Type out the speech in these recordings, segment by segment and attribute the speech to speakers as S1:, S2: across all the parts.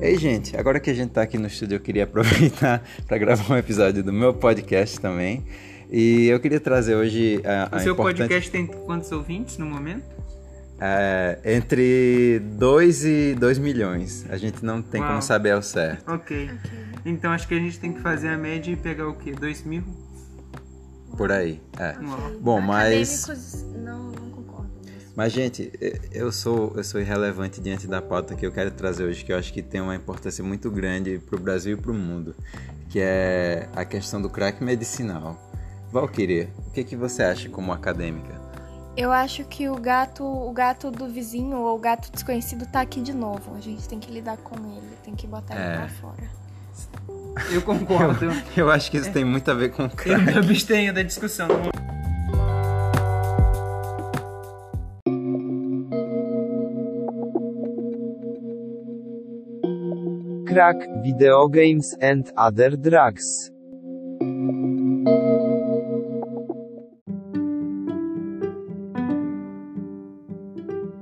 S1: Ei, gente, agora que a gente tá aqui no estúdio, eu queria aproveitar para gravar um episódio do meu podcast também. E eu queria trazer hoje a, a
S2: O seu
S1: importante-
S2: podcast tem quantos ouvintes no momento?
S1: É, entre 2 e 2 milhões. A gente não tem
S2: Uau.
S1: como saber ao certo.
S2: Ok. Então acho que a gente tem que fazer a média e pegar o quê? 2 mil?
S1: Por aí. É.
S2: Uau.
S1: Bom, mas.
S3: Acadêmicos.
S1: Mas, gente, eu sou, eu sou irrelevante diante da pauta que eu quero trazer hoje, que eu acho que tem uma importância muito grande para o Brasil e para o mundo, que é a questão do crack medicinal. Valkyria, o que, que você acha como acadêmica?
S3: Eu acho que o gato, o gato do vizinho ou o gato desconhecido tá aqui de novo. A gente tem que lidar com ele, tem que botar
S1: É.
S3: ele pra fora.
S2: Eu concordo.
S1: Eu acho que isso tem muito a ver com
S2: Eu
S1: crack.
S2: me abstenho da discussão.
S4: Crack, video games and other drugs.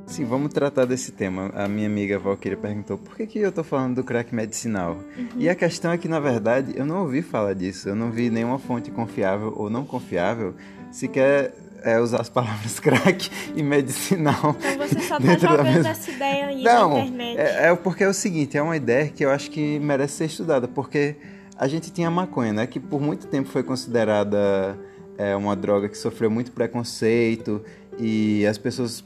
S1: Sim, vamos tratar desse tema. A minha amiga Valkyria perguntou por que, que eu tô falando do crack medicinal. E a questão é que, na verdade, eu não ouvi falar disso. Eu não vi nenhuma fonte confiável ou não confiável sequer é, usar as palavras crack e medicinal.
S3: Então você só tá jogando
S1: mesma-
S3: essa ideia aí
S1: Não,
S3: na internet.
S1: é, é porque é o seguinte, é uma ideia que eu acho que merece ser estudada, porque a gente tinha a maconha, né, que por muito tempo foi considerada é, uma droga que sofreu muito preconceito e as pessoas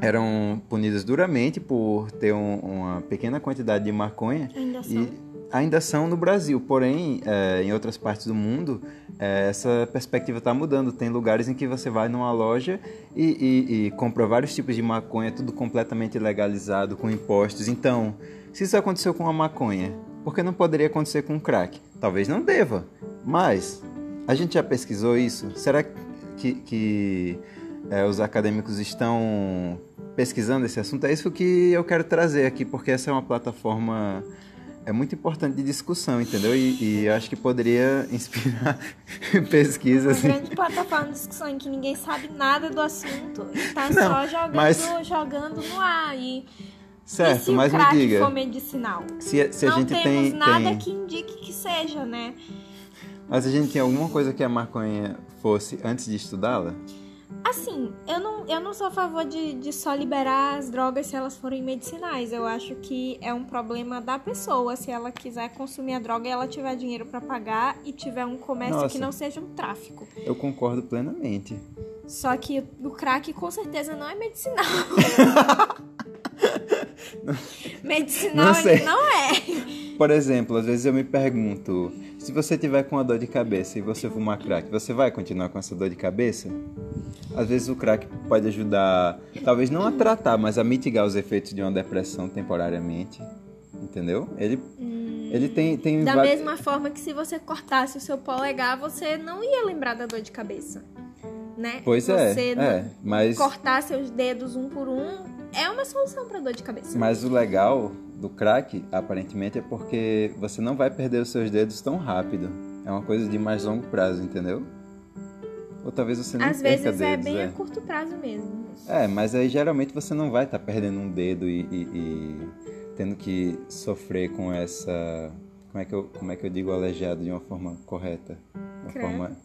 S1: eram punidas duramente por ter um- uma pequena quantidade de maconha
S3: Ainda são.
S1: Ainda são no Brasil, porém é, em outras partes do mundo é, essa perspectiva está mudando. Tem lugares em que você vai numa loja e, e- e compra vários tipos de maconha, tudo completamente legalizado, com impostos. Então, se isso aconteceu com a maconha, por que não poderia acontecer com o crack? Talvez não deva, mas a gente já pesquisou isso? Será que, que é, os acadêmicos estão pesquisando esse assunto? É isso que eu quero trazer aqui, porque essa é uma plataforma é muito importante de discussão, entendeu? E, e eu acho que poderia inspirar
S3: Uma
S1: pesquisas.
S3: grande plataforma de discussão em que ninguém sabe nada do assunto e tá
S1: Não,
S3: só jogando,
S1: mas-
S3: jogando no ar. E, e
S1: Certo,
S3: se
S1: mas
S3: o
S1: me diga,
S3: for medicinal?
S1: se, se a
S3: não
S1: gente
S3: temos
S1: tem,
S3: nada
S1: tem-
S3: que indique que seja, né?
S1: Mas a gente tem alguma coisa que a maconha fosse antes de estudá-la?
S3: Assim, eu não, eu não sou a favor de, de só liberar as drogas se elas forem medicinais. Eu acho que é um problema da pessoa. Se ela quiser consumir a droga e ela tiver dinheiro pra pagar e tiver um comércio
S1: Nossa.
S3: que não seja um tráfico.
S1: Eu concordo plenamente.
S3: Só que o crack com certeza não é medicinal. medicinal
S1: Não sei.
S3: ele não é.
S1: Por exemplo, às vezes eu me pergunto, se você tiver com uma dor de cabeça e você fumar crack, você vai continuar com essa dor de cabeça? Às vezes o crack pode ajudar, talvez não a tratar, mas a mitigar os efeitos de uma depressão temporariamente. Entendeu? Ele, ele tem, tem
S3: Hum. Da mesma forma que se você cortasse o seu polegar, você não ia lembrar da dor de cabeça. Né?
S1: Pois é,
S3: você
S1: é, mas,
S3: cortar seus dedos um por um é uma solução para dor de cabeça.
S1: mas o legal do crack, aparentemente, é porque você não vai perder os seus dedos tão rápido. É uma coisa de mais longo prazo, entendeu? Ou talvez você não
S3: Às
S1: perca
S3: vezes é
S1: dedos,
S3: bem
S1: é.
S3: a curto prazo mesmo.
S1: É, mas aí geralmente você não vai estar perdendo um dedo e, e- e tendo que sofrer com essa. Como é que eu, como é que eu digo aleijado de uma forma correta? Uma
S3: Credo.
S1: forma.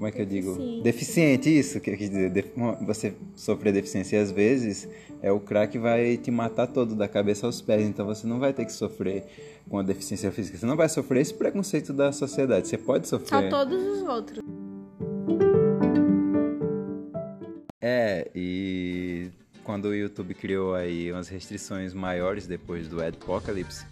S1: Como é que eu digo?
S3: Deficiente.
S1: Isso que eu quis dizer. Você sofrer deficiência e às vezes é o crack vai te matar todo, da cabeça aos pés. Então você não vai ter que sofrer com a deficiência física. Você não vai sofrer esse preconceito da sociedade. Você pode
S3: Só
S1: sofrer.
S3: todos os outros.
S1: É, e quando o YouTube criou aí umas restrições maiores depois do Adpocalypse,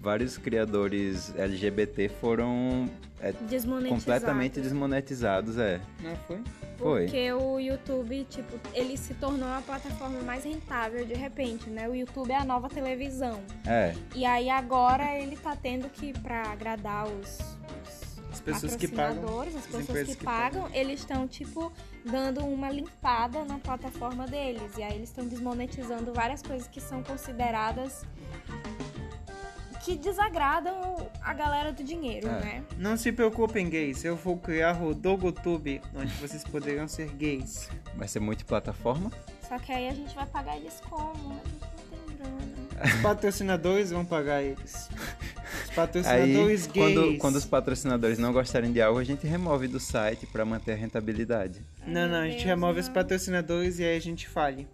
S1: vários criadores LGBT foram é,
S3: Desmonetizados.
S1: completamente desmonetizados, é.
S2: Não foi?
S1: Foi.
S3: Porque o YouTube, tipo, ele se tornou a plataforma mais rentável de repente, né? O YouTube é a nova televisão.
S1: É,
S3: E aí agora ele tá tendo que, pra agradar os, os
S2: As pessoas que pagam.
S3: as
S2: as
S3: pessoas que,
S2: que
S3: pagam, eles estão, tipo, dando uma limpada na plataforma deles. E aí eles estão desmonetizando várias coisas que são consideradas que desagradam a galera do dinheiro,
S1: É.
S3: né?
S2: Não se preocupem, gays. Eu vou criar o Dogotube, onde vocês poderão ser gays.
S1: vai ser multiplataforma.
S3: Só que aí a gente vai pagar eles como? A gente não tem grana.
S2: Os patrocinadores vão pagar eles. Os
S1: Aí,
S2: patrocinadores gays.
S1: quando, quando os patrocinadores não gostarem de algo, a gente remove do site para manter a rentabilidade.
S2: Não, não, a gente
S3: Deus,
S2: remove os
S3: não.
S2: patrocinadores e aí a gente fale.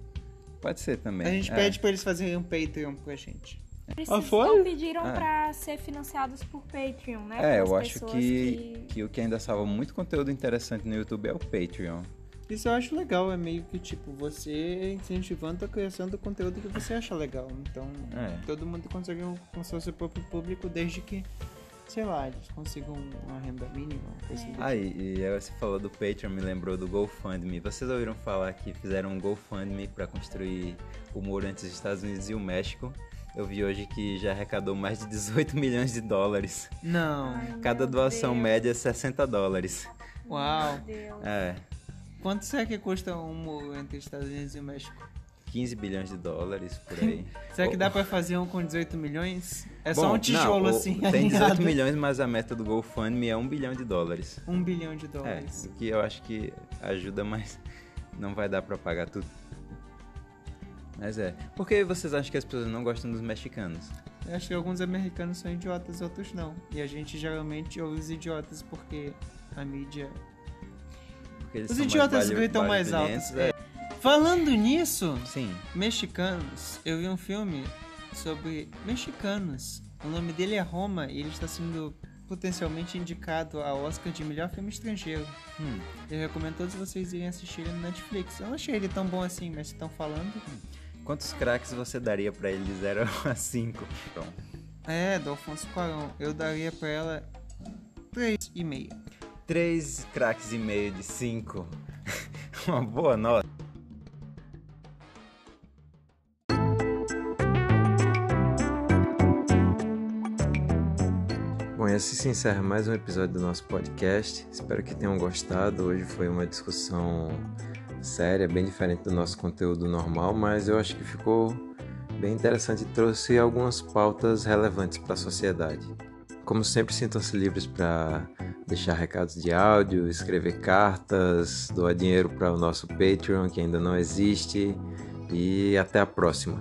S1: Pode ser também.
S2: A gente
S1: é.
S2: pede pra eles fazerem um Patreon pra gente.
S3: Precisam,
S2: foi?
S3: ou pediram
S1: É.
S3: pra ser financiados por Patreon, né?
S1: É, eu acho
S3: pessoas
S1: que, que o que ainda salva muito conteúdo interessante no YouTube é o Patreon.
S2: Isso eu acho legal, é meio que tipo, você incentivando a criação do conteúdo que você acha legal. Então,
S1: É.
S2: todo mundo consegue alcançar o seu próprio público desde que, sei lá, eles consigam uma renda mínima, uma coisa do
S1: Ah, e, e aí você falou do Patreon, me lembrou do GoFundMe. Vocês ouviram falar que fizeram um GoFundMe para construir o muro entre os Estados Unidos e o México? Eu vi hoje que já arrecadou mais de 18 milhões de dólares.
S2: Não.
S3: Ai,
S1: Cada doação
S3: Deus,
S1: média é 60 dólares.
S2: Uau.
S3: meu Deus.
S1: É,
S2: Quanto será que custa um muro entre os Estados Unidos e o México?
S1: 15 bilhões de dólares por aí.
S2: Será que dá pra fazer um com 18 milhões? É só
S1: bom,
S2: um tijolo
S1: não,
S2: assim,
S1: Tem 18
S2: alinhado.
S1: milhões, mas a meta do GoFundMe é 1 bilhão de dólares.
S2: Um bilhão de
S1: É,
S2: dólares.
S1: o que eu acho que ajuda, mas não vai dar pra pagar tudo. Mas é. Por que vocês acham que as pessoas não gostam dos mexicanos?
S2: Eu acho que alguns americanos são idiotas, outros não. E a gente geralmente ouve os idiotas porque a mídia.
S1: Porque eles
S2: Os
S1: mais
S2: idiotas
S1: barulho-
S2: gritam mais alto.
S1: é.
S2: Falando nisso,
S1: Sim.
S2: mexicanos, eu vi um filme sobre mexicanos. O nome dele é Roma e ele está sendo potencialmente indicado ao Oscar de melhor filme estrangeiro.
S1: Hum.
S2: Eu recomendo todos vocês irem assistir ele no Netflix. Eu não achei ele tão bom assim, mas estão falando.
S1: Quantos craques você daria pra ele de 0 a 5? Então,
S2: É, do Alfonso Cuarón. Eu daria pra ela 3,5.
S1: 3 craques e meio de 5. Uma boa nota. Bom, e assim se encerra mais um episódio do nosso podcast. Espero que tenham gostado. Hoje foi uma discussão séria, bem diferente do nosso conteúdo normal, mas eu acho que ficou bem interessante e trouxe algumas pautas relevantes para a sociedade. Como sempre, sintam-se livres para deixar recados de áudio, escrever cartas, doar dinheiro para o nosso Patreon, que ainda não existe. E até a próxima.